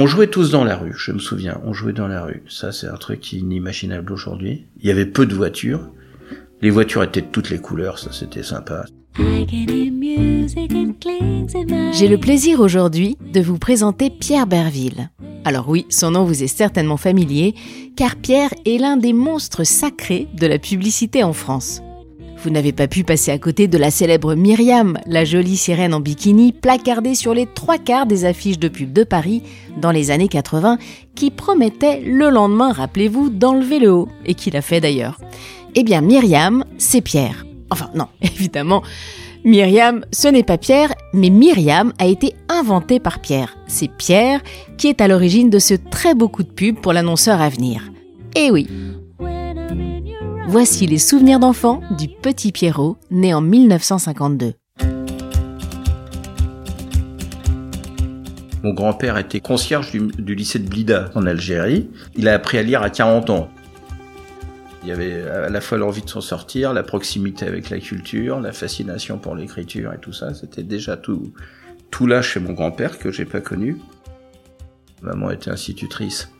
On jouait tous dans la rue, je me souviens, on jouait dans la rue. Ça, c'est un truc inimaginable aujourd'hui. Il y avait peu de voitures. Les voitures étaient de toutes les couleurs, ça c'était sympa. J'ai le plaisir aujourd'hui de vous présenter Pierre Berville. Alors oui, son nom vous est certainement familier, car Pierre est l'un des monstres sacrés de la publicité en France. Vous n'avez pas pu passer à côté de la célèbre Myriam, la jolie sirène en bikini placardée sur les trois quarts des affiches de pub de Paris dans les années 80, qui promettait le lendemain, rappelez-vous, d'enlever le haut, et qui l'a fait d'ailleurs. Eh bien, Myriam, c'est Pierre. Enfin, non, évidemment. Myriam, ce n'est pas Pierre, mais Myriam a été inventée par Pierre. C'est Pierre qui est à l'origine de ce très beau coup de pub pour l'annonceur à venir. Eh oui, Voici les souvenirs d'enfant du petit Pierrot, né en 1952. Mon grand-père était concierge du, lycée de Blida en Algérie. Il a appris à lire à 40 ans. Il y avait à la fois l'envie de s'en sortir, la proximité avec la culture, la fascination pour l'écriture et tout ça. C'était déjà tout, tout là chez mon grand-père que j'ai pas connu. Maman était institutrice.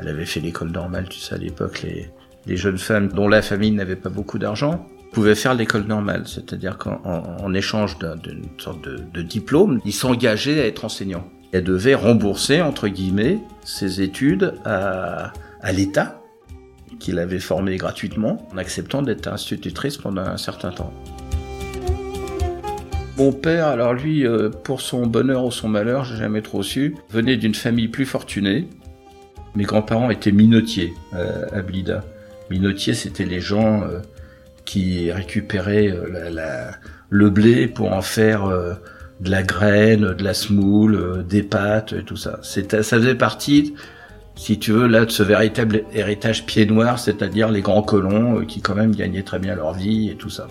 Elle avait fait l'école normale, tu sais, à l'époque, les, les jeunes femmes dont la famille n'avait pas beaucoup d'argent pouvaient faire l'école normale, c'est-à-dire qu'en échange d'une sorte de, diplôme, ils s'engageaient à être enseignants. Elles devaient rembourser, entre guillemets, ses études à, l'État, qui l'avait formée gratuitement, en acceptant d'être institutrice pendant un certain temps. Mon père, alors lui, euh, pour son bonheur ou son malheur, j'ai jamais trop su, venait d'une famille plus fortunée. Mes grands-parents étaient minotiers euh, à Blida. Minotier, c'était les gens euh, qui récupéraient euh, le blé pour en faire euh, de la graine, de la semoule, des pâtes et tout ça. Ça faisait partie, si tu veux, là de ce véritable héritage pied noir, c'est-à-dire les grands colons qui quand même gagnaient très bien leur vie et tout ça.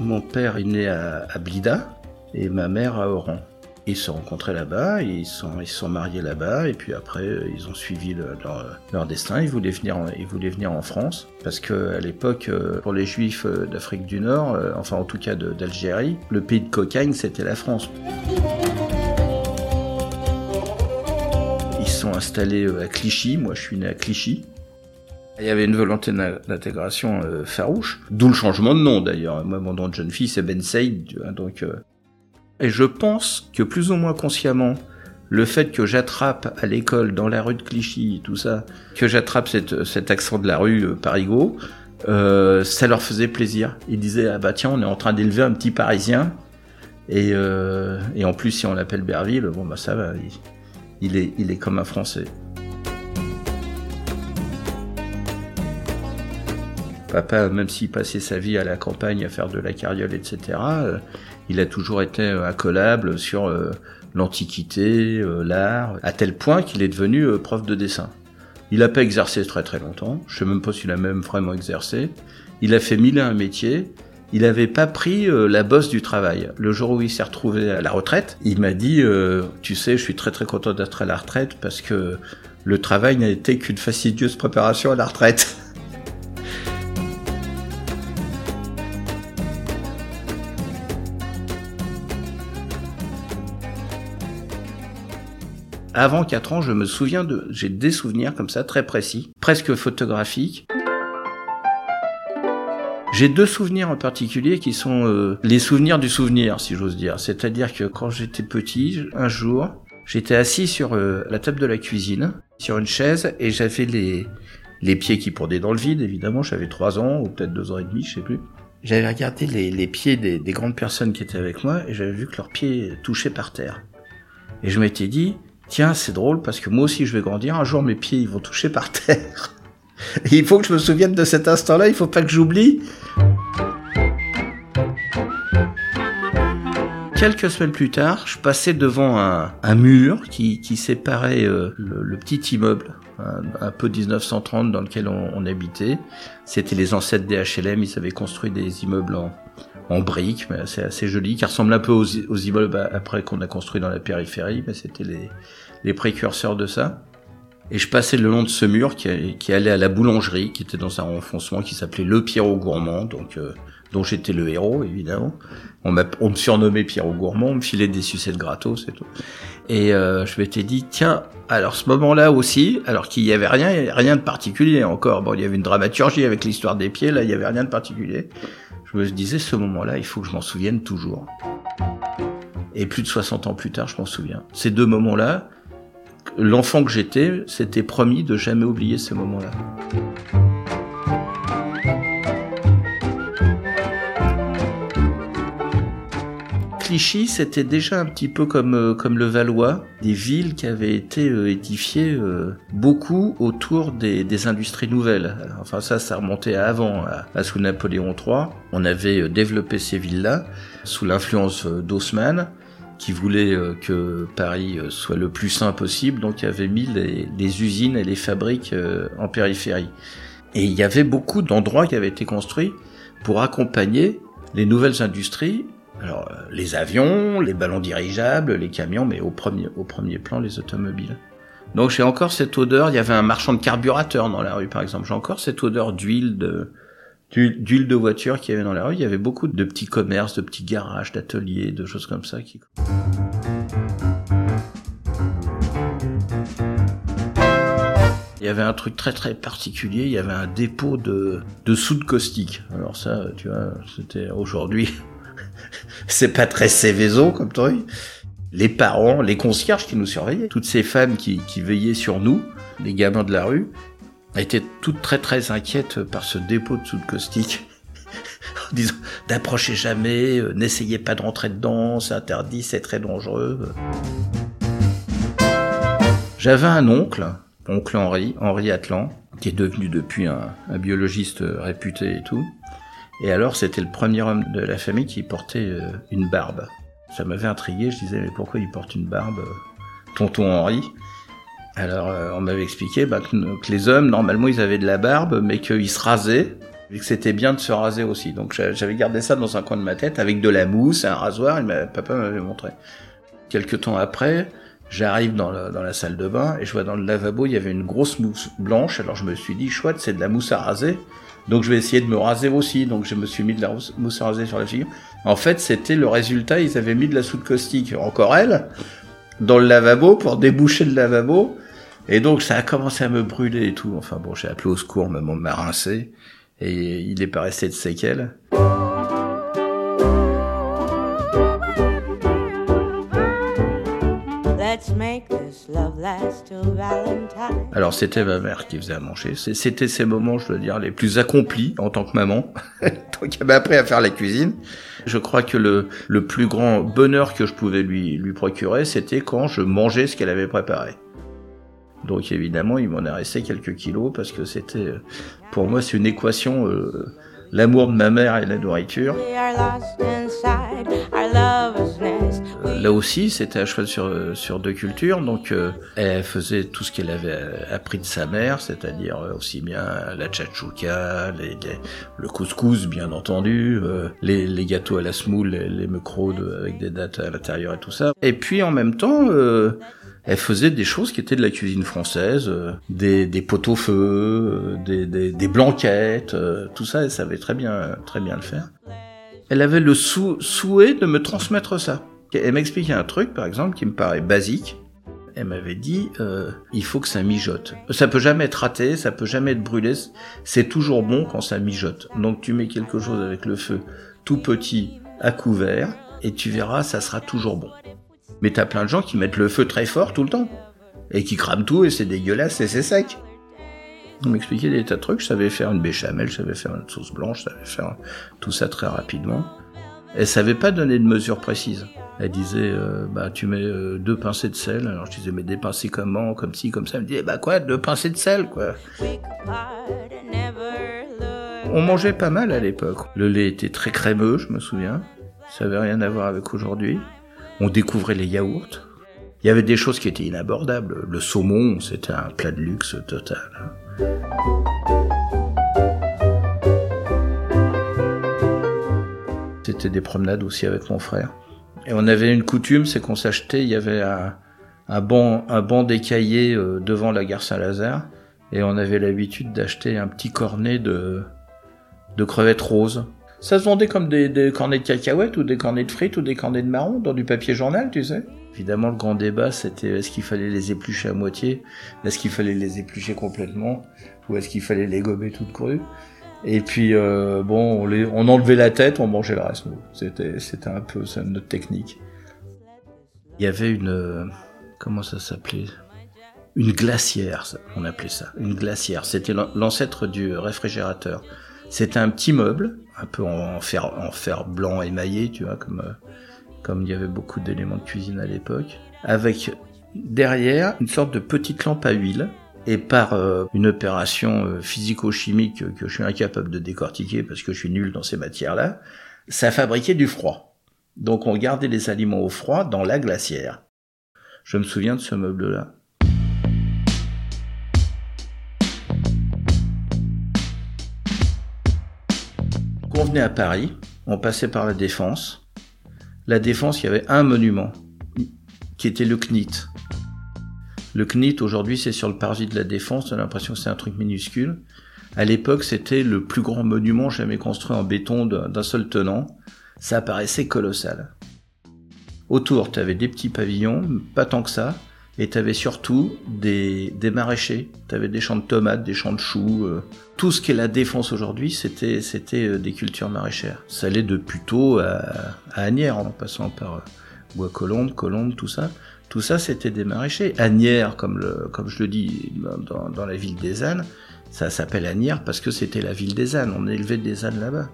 Mon père est né à, à Blida et ma mère à Oran. Ils se sont rencontrés là-bas, ils sont, ils sont mariés là-bas, et puis après, ils ont suivi leur, destin. Ils voulaient venir, en, ils voulaient venir en France, parce que à l'époque, euh, pour les Juifs euh, d'Afrique du Nord, euh, enfin en tout cas d'Algérie, le pays de cocaïne, c'était la France. Ils sont installés à Clichy. Moi, je suis né à Clichy. Il y avait une volonté d'intégration farouche, d'où le changement de nom d'ailleurs. Moi, mon nom de jeune fille, c'est Ben Saïd, donc et je pense que plus ou moins consciemment, le fait que j'attrape à l'école, dans la rue de Clichy, tout ça, que j'attrape cet accent de la rue euh, parigot, euh, ça leur faisait plaisir. Ils disaient ah bah tiens on est en train d'élever un petit Parisien et, euh, en plus si on l'appelle Berville, bon bah ça va, il, est il est comme un Français. Papa, même s'il passait sa vie à la campagne à faire de la carriole, etc., il a toujours été euh, accolable sur euh, l'antiquité, euh, l'art, à tel point qu'il est devenu prof de dessin. Il n'a pas exercé très très longtemps, je sais même pas s'il a même vraiment exercé. Il a fait mille et un métiers, il n'avait pas pris la bosse du travail. Le jour où il s'est retrouvé à la retraite, il m'a dit Tu sais, je suis très très content d'être à la retraite parce que le travail n'a été qu'une fastidieuse préparation à la retraite. Avant 4 ans, je me souviens de, j'ai des souvenirs comme ça, très précis, presque photographiques. J'ai deux souvenirs en particulier qui sont euh, les souvenirs du souvenir, si j'ose dire. C'est-à-dire que quand j'étais petit, un jour, j'étais assis sur euh, la table de la cuisine, sur une chaise, et j'avais les, les pieds qui pourdaient dans le vide, évidemment. J'avais trois ans, ou peut-être deux ans et demi, je sais plus. J'avais regardé les, les pieds des grandes personnes qui étaient avec moi, et j'avais vu que leurs pieds touchaient par terre. Et je m'étais dit, tiens, c'est drôle parce que moi aussi je vais grandir, un jour mes pieds ils vont toucher par terre. Il faut que je me souvienne de cet instant-là, il faut pas que j'oublie. Quelques semaines plus tard, je passais devant un, mur qui, séparait euh, le, petit immeuble, un, peu 1930 dans lequel on, habitait. C'était les ancêtres des HLM, ils avaient construit des immeubles en, en briques, mais c'est assez joli, qui ressemble un peu aux, immeubles après qu'on a construit dans la périphérie, mais c'était les, les précurseurs de ça. Et je passais le long de ce mur qui, qui allait à la boulangerie, qui était dans un renfoncement qui s'appelait Le Pierrot Gourmand, donc euh, dont j'étais le héros évidemment. On, on me surnommait Pierrot Gourmand, on me filait des sucettes gratos et tout. Et euh, je m'étais dit, tiens, alors ce moment-là aussi, alors qu'il y avait rien, rien de particulier encore. Bon, il y avait une dramaturgie avec l'histoire des pieds, là, il y avait rien de particulier. Je me disais, ce moment-là, il faut que je m'en souvienne toujours. Et plus de 60 ans plus tard, je m'en souviens. Ces deux moments-là, l'enfant que j'étais s'était promis de jamais oublier ces moments-là. Clichy, c'était déjà un petit peu comme, euh, comme le Valois, des villes qui avaient été euh, édifiées euh, beaucoup autour des, industries nouvelles. Enfin ça, ça remontait à avant, à, sous Napoléon III. On avait développé ces villes-là sous l'influence d'Haussmann, qui voulait que Paris soit le plus sain possible, donc il avait mis les, usines et les fabriques en périphérie. Et il y avait beaucoup d'endroits qui avaient été construits pour accompagner les nouvelles industries alors, euh, les avions, les ballons dirigeables, les camions, mais au premier, au premier plan, les automobiles. Donc j'ai encore cette odeur, il y avait un marchand de carburateur dans la rue par exemple, j'ai encore cette odeur d'huile de d'huile de voiture qu'il y avait dans la rue, il y avait beaucoup de petits commerces, de petits garages, d'ateliers, de choses comme ça qui Il y avait un truc très très particulier, il y avait un dépôt de, de soude caustique. Alors ça, tu vois, c'était aujourd'hui, c'est pas très Céveso comme truc. Les parents, les concierges qui nous surveillaient, toutes ces femmes qui, qui veillaient sur nous, les gamins de la rue, étaient toutes très très inquiètes par ce dépôt de soude caustique. en disant d'approcher jamais, euh, n'essayez pas de rentrer dedans, c'est interdit, c'est très dangereux. J'avais un oncle, oncle Henri, Henri Atlan, qui est devenu depuis un, un biologiste réputé et tout, et alors, c'était le premier homme de la famille qui portait euh, une barbe. Ça m'avait intrigué, je disais, mais pourquoi il porte une barbe, euh, tonton Henri? Alors, euh, on m'avait expliqué bah, que, les hommes, normalement, ils avaient de la barbe, mais qu'ils se rasaient, et que c'était bien de se raser aussi. Donc, j'avais gardé ça dans un coin de ma tête, avec de la mousse, un rasoir, et papa m'avait montré. Quelques temps après, J'arrive dans, dans, la salle de bain et je vois dans le lavabo, il y avait une grosse mousse blanche. Alors je me suis dit, chouette, c'est de la mousse à raser. Donc je vais essayer de me raser aussi. Donc je me suis mis de la mousse à raser sur la figure. En fait, c'était le résultat. Ils avaient mis de la soude caustique, encore elle, dans le lavabo pour déboucher le lavabo. Et donc ça a commencé à me brûler et tout. Enfin bon, j'ai appelé au secours, mais on m'a rincé. Et il est pas resté de séquelles. Alors c'était ma mère qui faisait à manger. C'était ces moments, je dois dire, les plus accomplis en tant que maman. Donc elle m'a appris à faire la cuisine. Je crois que le, le plus grand bonheur que je pouvais lui, lui procurer, c'était quand je mangeais ce qu'elle avait préparé. Donc évidemment, il m'en est resté quelques kilos parce que c'était, pour moi, c'est une équation, euh, l'amour de ma mère et la nourriture. Là aussi, c'était à cheval sur, sur deux cultures, donc euh, elle faisait tout ce qu'elle avait appris de sa mère, c'est-à-dire euh, aussi bien la tchatchouka, les, le couscous bien entendu, euh, les, les, gâteaux à la semoule, les, les avec des dates à l'intérieur et tout ça. Et puis en même temps, elle faisait des choses qui étaient de la cuisine française, des, des pot-au-feu, des, des, des, blanquettes, tout ça, elle savait très bien, très bien le faire. Elle avait le souhait de me transmettre ça. Elle m'expliquait un truc, par exemple, qui me paraît basique. Elle m'avait dit, euh, il faut que ça mijote. Ça peut jamais être raté, ça peut jamais être brûlé. C'est toujours bon quand ça mijote. Donc tu mets quelque chose avec le feu tout petit à couvert et tu verras, ça sera toujours bon. Mais t'as plein de gens qui mettent le feu très fort tout le temps et qui crament tout et c'est dégueulasse et c'est sec. On m'expliquait des tas de trucs. Je savais faire une béchamel, je savais faire une sauce blanche, je savais faire tout ça très rapidement. Elle savait pas donner de mesure précise. Elle disait, euh, bah tu mets euh, deux pincées de sel. Alors je disais, mais des pincées comment, comme ci, comme ça. Elle me disait, bah quoi, deux pincées de sel, quoi. On mangeait pas mal à l'époque. Le lait était très crémeux, je me souviens. Ça avait rien à voir avec aujourd'hui. On découvrait les yaourts. Il y avait des choses qui étaient inabordables. Le saumon, c'était un plat de luxe total. C'était des promenades aussi avec mon frère. Et on avait une coutume, c'est qu'on s'achetait, il y avait un, banc, un banc d'écaillés euh, devant la gare Saint-Lazare, et on avait l'habitude d'acheter un petit cornet de crevettes roses. Ça se vendait comme des, des, cornets de cacahuètes ou des cornets de frites ou des cornets de marron dans du papier journal, tu sais. Évidemment, le grand débat, c'était est-ce qu'il fallait les éplucher à moitié, est-ce qu'il fallait les éplucher complètement, ou est-ce qu'il fallait les gober toutes crues? Et puis, euh, bon, on, les, on enlevait la tête, on mangeait le reste. C'était, c'était un peu ça, notre technique. Il y avait une, comment ça s'appelait? Une glacière, on appelait ça. Une glacière. C'était l'ancêtre du réfrigérateur. C'était un petit meuble, un peu en fer, en fer blanc émaillé, tu vois, comme, euh, comme il y avait beaucoup d'éléments de cuisine à l'époque, avec derrière une sorte de petite lampe à huile. Et par euh, une opération euh, physico-chimique que je suis incapable de décortiquer parce que je suis nul dans ces matières-là, ça fabriquait du froid. Donc on gardait les aliments au froid dans la glacière. Je me souviens de ce meuble-là. On venait à Paris, on passait par la Défense. La Défense, il y avait un monument, qui était le CNIT. Le CNIT, aujourd'hui, c'est sur le parvis de la Défense, j'ai l'impression que c'est un truc minuscule. À l'époque, c'était le plus grand monument jamais construit en béton d'un seul tenant. Ça paraissait colossal. Autour, tu avais des petits pavillons, pas tant que ça, et tu avais surtout des, des maraîchers. Tu avais des champs de tomates, des champs de choux. Euh. Tout ce qu'est la défense aujourd'hui, c'était c'était euh, des cultures maraîchères. Ça allait de Puteaux à, à Agnières, en passant par euh, Bois-Colombes, Colombes, tout ça. Tout ça, c'était des maraîchers. Agnières, comme, le, comme je le dis dans, dans la ville des ânes, ça s'appelle Agnières parce que c'était la ville des ânes. On élevait des ânes là-bas.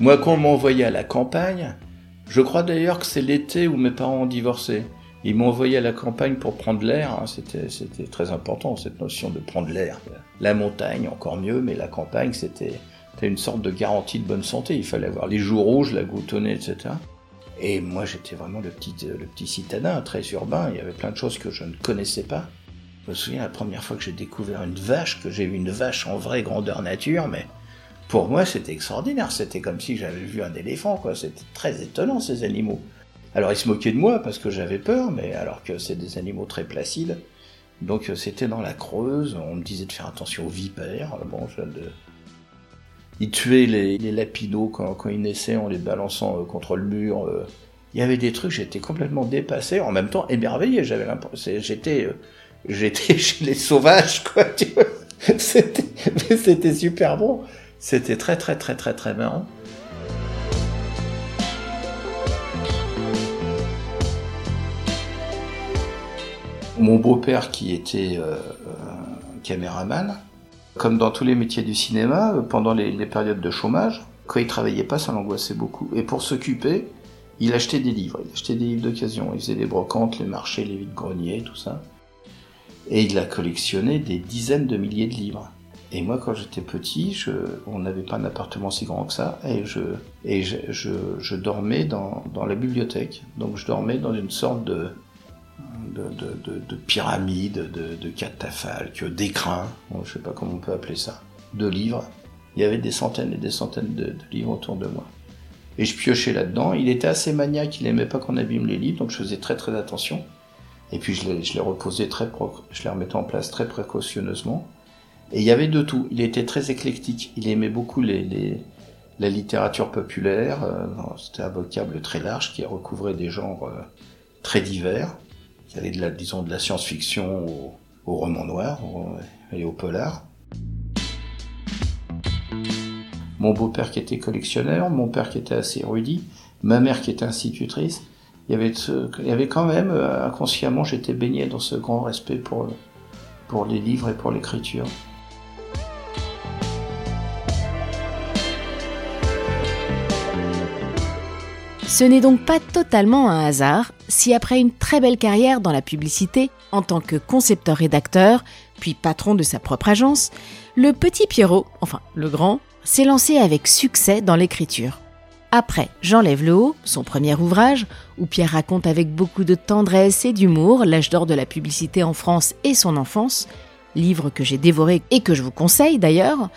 Moi, quand on m'envoyait à la campagne, je crois d'ailleurs que c'est l'été où mes parents ont divorcé. Ils m'ont envoyé à la campagne pour prendre l'air. Hein. C'était, très important, cette notion de prendre l'air. La montagne, encore mieux, mais la campagne, c'était, une sorte de garantie de bonne santé. Il fallait avoir les joues rouges, la nez, etc. Et moi, j'étais vraiment le petit, le petit citadin, très urbain. Il y avait plein de choses que je ne connaissais pas. Je me souviens la première fois que j'ai découvert une vache, que j'ai vu une vache en vraie grandeur nature, mais pour moi, c'était extraordinaire. C'était comme si j'avais vu un éléphant, quoi. C'était très étonnant, ces animaux. Alors, ils se moquaient de moi parce que j'avais peur, mais alors que c'est des animaux très placides. Donc, euh, c'était dans la Creuse. On me disait de faire attention aux vipères. Bon, de... Ils tuaient les, les lapidaux quand, ils naissaient en les balançant euh, contre le mur. Euh. Il y avait des trucs, j'étais complètement dépassé, en même temps émerveillé. J'avais l'impression, j'étais, j'étais chez les sauvages, quoi. Tu vois c'était super bon. C'était très très très très très marrant. Mon beau-père qui était euh, euh, caméraman, comme dans tous les métiers du cinéma, euh, pendant les, périodes de chômage, quand il travaillait pas, ça l'angoissait beaucoup. Et pour s'occuper, il achetait des livres, il achetait des livres d'occasion, il faisait les brocantes, les marchés, les vides-greniers, tout ça. Et il a collectionné des dizaines de milliers de livres. Et moi, quand j'étais petit, on n'avait pas un appartement si grand que ça, et je, dormais dans, la bibliothèque. Donc je dormais dans une sorte de, de, de, de, pyramide, de, catafalque, d'écrin, je sais pas comment on peut appeler ça, de livres. Il y avait des centaines et des centaines de, livres autour de moi. Et je piochais là-dedans. Il était assez maniaque, il aimait pas qu'on abîme les livres, donc je faisais très très attention. Et puis je les, je très, je les remettais en place très précautionneusement. Et il y avait de tout. Il était très éclectique. Il aimait beaucoup la littérature populaire. Euh, C'était un vocable très large qui recouvrait des genres euh, très divers. Il y avait de la, de la science-fiction au, roman noir et au polar. Mon beau-père qui était collectionneur, mon père qui était assez érudit, ma mère qui était institutrice. Il y avait, quand même, euh, inconsciemment, j'étais baigné dans ce grand respect pour les livres et pour l'écriture. Ce n'est donc pas totalement un hasard si après une très belle carrière dans la publicité, en tant que concepteur-rédacteur, puis patron de sa propre agence, le petit Pierrot, enfin le grand, s'est lancé avec succès dans l'écriture. Après J'enlève le haut, son premier ouvrage, où Pierre raconte avec beaucoup de tendresse et d'humour l'âge d'or de la publicité en France et son enfance, livre que j'ai dévoré et que je vous conseille d'ailleurs,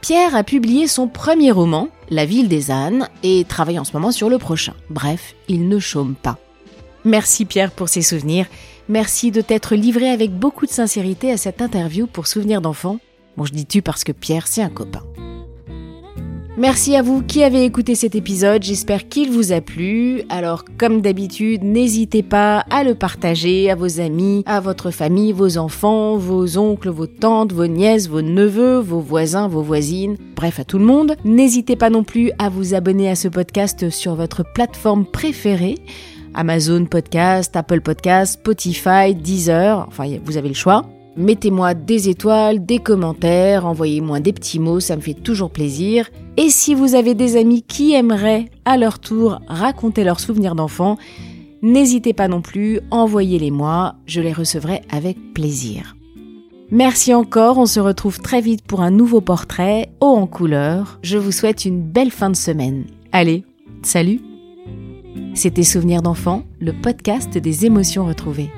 Pierre a publié son premier roman, La ville des ânes, et travaille en ce moment sur le prochain. Bref, il ne chôme pas. Merci Pierre pour ses souvenirs. Merci de t'être livré avec beaucoup de sincérité à cette interview pour Souvenirs d'enfants. Bon, je dis tu parce que Pierre, c'est un copain. Merci à vous qui avez écouté cet épisode, j'espère qu'il vous a plu. Alors comme d'habitude, n'hésitez pas à le partager à vos amis, à votre famille, vos enfants, vos oncles, vos tantes, vos nièces, vos neveux, vos voisins, vos voisines, bref à tout le monde. N'hésitez pas non plus à vous abonner à ce podcast sur votre plateforme préférée. Amazon Podcast, Apple Podcast, Spotify, Deezer, enfin vous avez le choix. Mettez-moi des étoiles, des commentaires, envoyez-moi des petits mots, ça me fait toujours plaisir. Et si vous avez des amis qui aimeraient à leur tour raconter leurs souvenirs d'enfants, n'hésitez pas non plus, envoyez-les-moi, je les recevrai avec plaisir. Merci encore, on se retrouve très vite pour un nouveau portrait, haut en couleur. Je vous souhaite une belle fin de semaine. Allez, salut C'était Souvenirs d'enfants, le podcast des émotions retrouvées.